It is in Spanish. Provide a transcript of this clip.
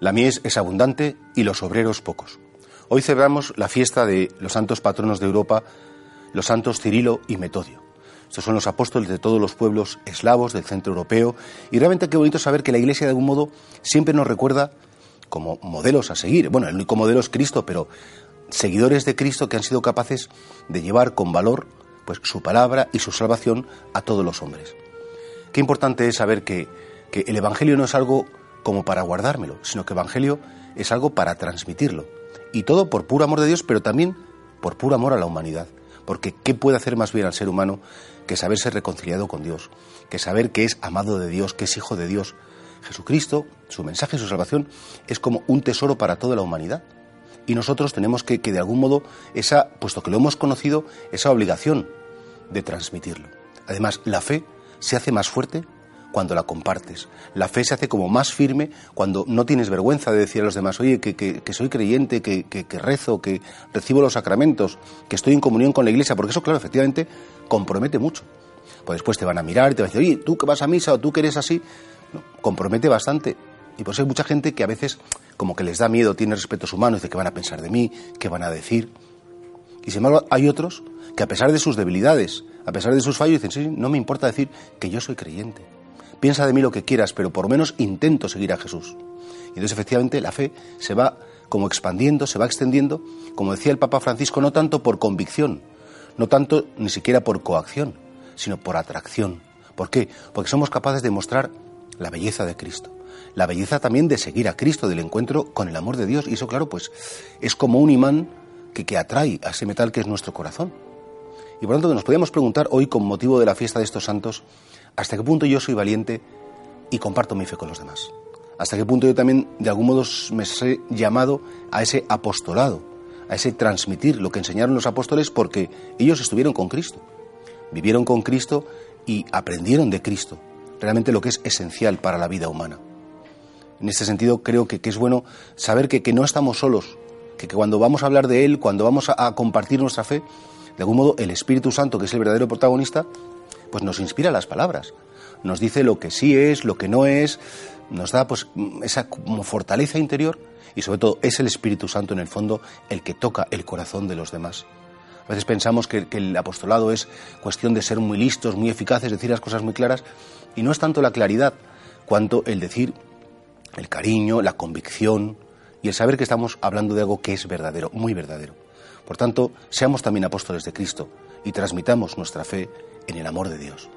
La mies es abundante y los obreros pocos. Hoy celebramos la fiesta de los santos patronos de Europa, los santos Cirilo y Metodio. Estos son los apóstoles de todos los pueblos eslavos del centro europeo y realmente qué bonito saber que la Iglesia de algún modo siempre nos recuerda como modelos a seguir. Bueno, el único modelo es Cristo, pero seguidores de Cristo que han sido capaces de llevar con valor pues su palabra y su salvación a todos los hombres. Qué importante es saber que, que el Evangelio no es algo como para guardármelo, sino que el Evangelio es algo para transmitirlo. Y todo por puro amor de Dios, pero también por puro amor a la humanidad. Porque ¿qué puede hacer más bien al ser humano que saber ser reconciliado con Dios? Que saber que es amado de Dios, que es hijo de Dios. Jesucristo, su mensaje, su salvación, es como un tesoro para toda la humanidad. Y nosotros tenemos que, que de algún modo, esa, puesto que lo hemos conocido, esa obligación de transmitirlo. Además, la fe se hace más fuerte cuando la compartes. La fe se hace como más firme cuando no tienes vergüenza de decir a los demás, oye, que, soy creyente, que, que, rezo, que recibo los sacramentos, que estoy en comunión con la iglesia, porque eso, claro, efectivamente, compromete mucho. Pues después te van a mirar te van a decir, oye, tú que vas a misa o tú que eres así, compromete bastante. Y por eso hay mucha gente que a veces como que les da miedo, tiene respetos humanos, de qué van a pensar de mí, qué van a decir. Y sin embargo hay otros que a pesar de sus debilidades, a pesar de sus fallos, dicen, sí, no me importa decir que yo soy creyente. Piensa de mí lo que quieras, pero por lo menos intento seguir a Jesús. Y entonces efectivamente la fe se va como expandiendo, se va extendiendo, como decía el Papa Francisco, no tanto por convicción, no tanto ni siquiera por coacción, sino por atracción. ¿Por qué? Porque somos capaces de mostrar la belleza de Cristo, la belleza también de seguir a Cristo, del encuentro con el amor de Dios. Y eso, claro, pues es como un imán que, que atrae a ese metal que es nuestro corazón. Y por lo tanto nos podríamos preguntar hoy, con motivo de la fiesta de estos santos, hasta qué punto yo soy valiente y comparto mi fe con los demás. Hasta qué punto yo también, de algún modo, me he llamado a ese apostolado, a ese transmitir lo que enseñaron los apóstoles porque ellos estuvieron con Cristo, vivieron con Cristo y aprendieron de Cristo, realmente lo que es esencial para la vida humana. En este sentido, creo que, es bueno saber que, no estamos solos, que, cuando vamos a hablar de Él, cuando vamos a compartir nuestra fe, de algún modo el Espíritu Santo, que es el verdadero protagonista, pues nos inspira las palabras, nos dice lo que sí es, lo que no es, nos da pues esa fortaleza interior y sobre todo es el Espíritu Santo en el fondo el que toca el corazón de los demás. A veces pensamos que, el apostolado es cuestión de ser muy listos, muy eficaces, decir las cosas muy claras y no es tanto la claridad cuanto el decir el cariño, la convicción y el saber que estamos hablando de algo que es verdadero, muy verdadero. Por tanto, seamos también apóstoles de Cristo y transmitamos nuestra fe en el amor de Dios.